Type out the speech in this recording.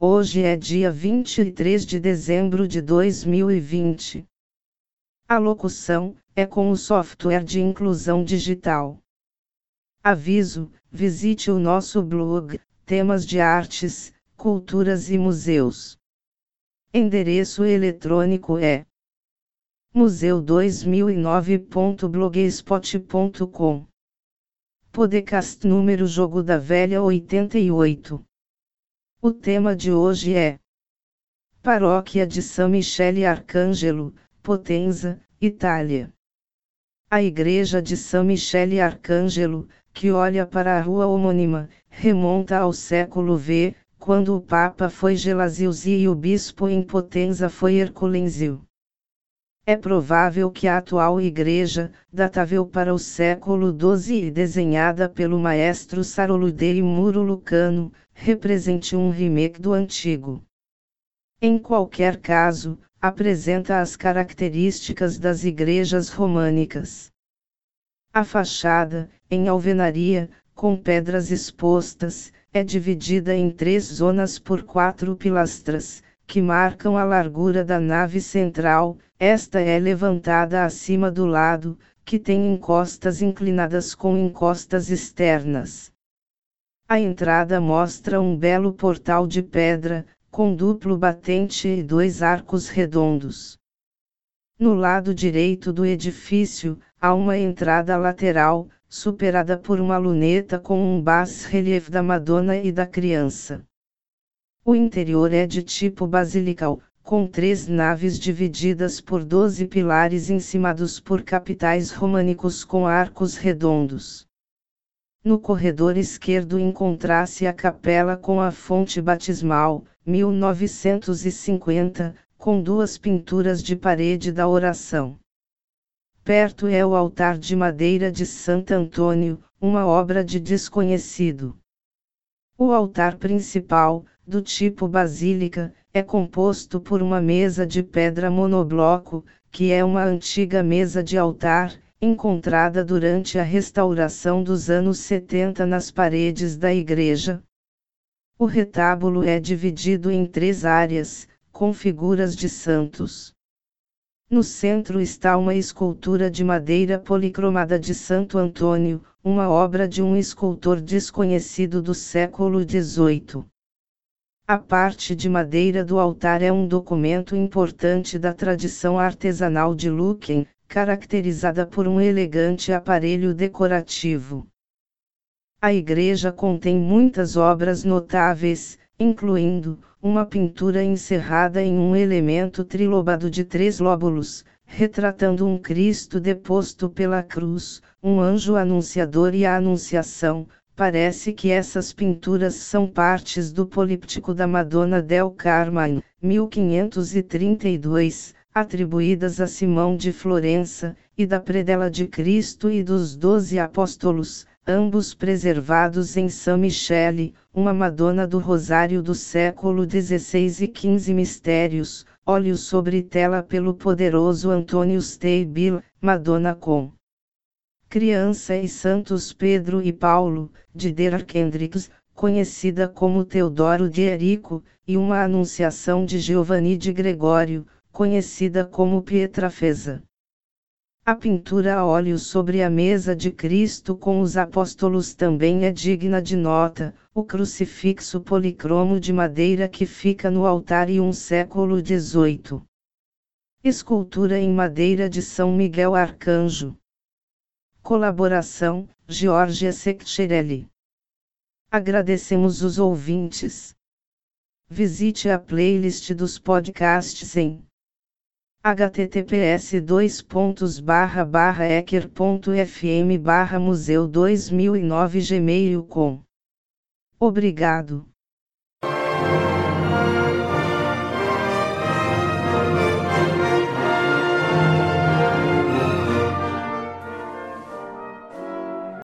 Hoje é dia 23 de dezembro de 2020. A locução é com o software de inclusão digital. Aviso: visite o nosso blog, temas de artes, culturas e museus. Endereço eletrônico é museu2009.blogspot.com. Podcast número Jogo da Velha 88. O tema de hoje é Paróquia de São Michele Arcangelo, Potenza, Itália. A Igreja de São Michele Arcangelo, que olha para a rua homônima, remonta ao século V, quando o Papa foi Gelasiusi e o bispo em Potenza foi Herculenzio. É provável que a atual igreja, datável para o século XII e desenhada pelo maestro Saroludei Muro Lucano, represente um remake do antigo. Em qualquer caso, apresenta as características das igrejas românicas. A fachada, em alvenaria, com pedras expostas, é dividida em três zonas por quatro pilastras, que marcam a largura da nave central, esta é levantada acima do lado, que tem encostas inclinadas com encostas externas. A entrada mostra um belo portal de pedra, com duplo batente e dois arcos redondos. No lado direito do edifício, há uma entrada lateral, superada por uma luneta com um bas-relief da Madonna e da Criança. O interior é de tipo basilical, com três naves divididas por doze pilares encimados por capitais românicos com arcos redondos. No corredor esquerdo encontra-se a capela com a fonte batismal, 1950, com duas pinturas de parede da oração. Perto é o altar de madeira de Santo Antônio, uma obra de desconhecido. O altar principal, do tipo basílica, é composto por uma mesa de pedra monobloco, que é uma antiga mesa de altar, encontrada durante a restauração dos anos 70 nas paredes da igreja. O retábulo é dividido em três áreas, com figuras de santos. No centro está uma escultura de madeira policromada de Santo Antônio, uma obra de um escultor desconhecido do século XVIII. A parte de madeira do altar é um documento importante da tradição artesanal de Luquen, caracterizada por um elegante aparelho decorativo. A igreja contém muitas obras notáveis, incluindo uma pintura encerrada em um elemento trilobado de três lóbulos, retratando um Cristo deposto pela cruz, um anjo anunciador e a Anunciação, Parece que essas pinturas são partes do políptico da Madonna del Carmine, 1532, atribuídas a Simão de Florença, e da Predela de Cristo e dos Doze Apóstolos, ambos preservados em São Michele, uma Madonna do Rosário do século XVI e XV Mistérios, óleo sobre tela pelo poderoso Antônio Steibil, Madonna com Criança e Santos Pedro e Paulo, de Derek Hendricks, conhecida como Teodoro de Erico, e uma Anunciação de Giovanni de Gregório, conhecida como Pietrafesa. A pintura a óleo sobre a mesa de Cristo com os apóstolos também é digna de nota, o crucifixo policromo de madeira que fica no altar e um século XVIII. Escultura em madeira de São Miguel Arcanjo. Colaboração, Georgia Seccherelli. Agradecemos os ouvintes. Visite a playlist dos podcasts em https ecker.fm museu 2009 gmail.com. Obrigado.